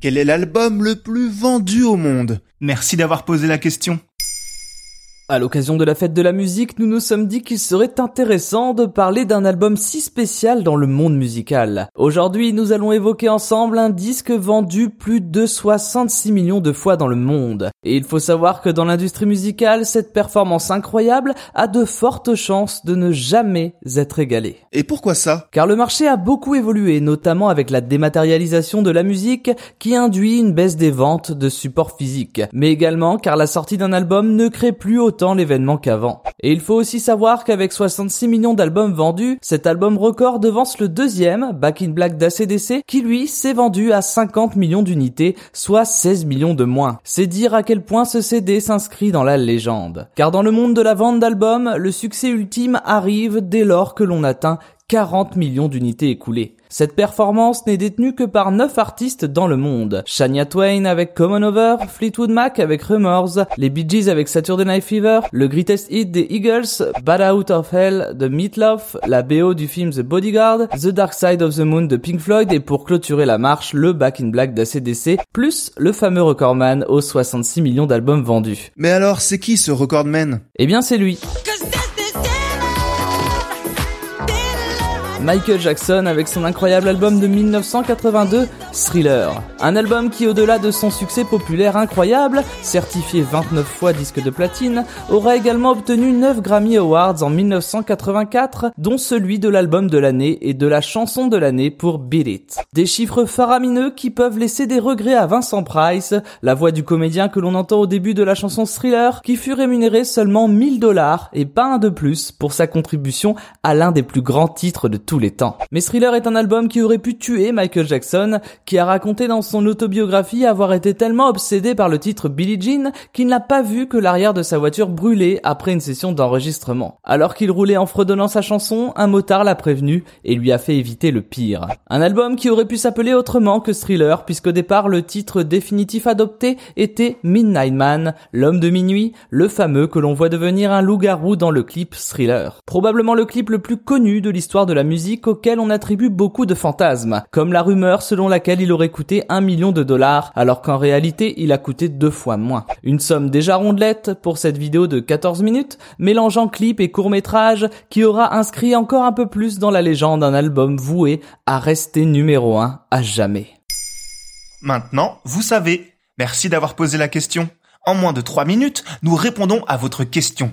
Quel est l'album le plus vendu au monde? Merci d'avoir posé la question. À l'occasion de la fête de la musique, nous nous sommes dit qu'il serait intéressant de parler d'un album si spécial dans le monde musical. Aujourd'hui, nous allons évoquer ensemble un disque vendu plus de 66 millions de fois dans le monde. Et il faut savoir que dans l'industrie musicale, cette performance incroyable a de fortes chances de ne jamais être égalée. Et pourquoi ça? Car le marché a beaucoup évolué, notamment avec la dématérialisation de la musique qui induit une baisse des ventes de supports physiques, mais également car la sortie d'un album ne crée plus autant l'événement qu'avant. Et il faut aussi savoir qu'avec 66 millions d'albums vendus, cet album record devance le deuxième, Back in Black d'ACDC, qui lui s'est vendu à 50 millions d'unités, soit 16 millions de moins. C'est dire à quel point ce CD s'inscrit dans la légende. Car dans le monde de la vente d'albums, le succès ultime arrive dès lors que l'on atteint 40 millions d'unités écoulées. Cette performance n'est détenue que par 9 artistes dans le monde. Shania Twain avec Common Over, Fleetwood Mac avec Rumors, les Bee Gees avec Saturday Night Fever, le Greatest Hit des Eagles, Bad Out of Hell de Meatloaf, la BO du film The Bodyguard, The Dark Side of the Moon de Pink Floyd et pour clôturer la marche, le Back in Black d'ACDC, plus le fameux recordman aux 66 millions d'albums vendus. Mais alors, c'est qui ce recordman? Eh bien c'est lui. Michael Jackson avec son incroyable album de 1982, Thriller. Un album qui, au-delà de son succès populaire incroyable, certifié 29 fois disque de platine, aura également obtenu 9 Grammy Awards en 1984, dont celui de l'album de l'année et de la chanson de l'année pour Beat It. Des chiffres faramineux qui peuvent laisser des regrets à Vincent Price, la voix du comédien que l'on entend au début de la chanson Thriller, qui fut rémunéré seulement 1000 dollars et pas un de plus pour sa contribution à l'un des plus grands titres de tous Mais Thriller est un album qui aurait pu tuer Michael Jackson, qui a raconté dans son autobiographie avoir été tellement obsédé par le titre Billie Jean qu'il n'a pas vu que l'arrière de sa voiture brûlait après une session d'enregistrement. Alors qu'il roulait en fredonnant sa chanson, un motard l'a prévenu et lui a fait éviter le pire. Un album qui aurait pu s'appeler autrement que Thriller, puisqu'au départ le titre définitif adopté était Midnight Man, l'homme de minuit, le fameux que l'on voit devenir un loup-garou dans le clip Thriller. Probablement le clip le plus connu de l'histoire de la musique auquel on attribue beaucoup de fantasmes, comme la rumeur selon laquelle il aurait coûté un million de dollars, alors qu'en réalité il a coûté deux fois moins. Une somme déjà rondelette pour cette vidéo de 14 minutes, mélangeant clip et court métrage, qui aura inscrit encore un peu plus dans la légende un album voué à rester numéro 1 à jamais. Maintenant, vous savez. Merci d'avoir posé la question. En moins de 3 minutes, nous répondons à votre question.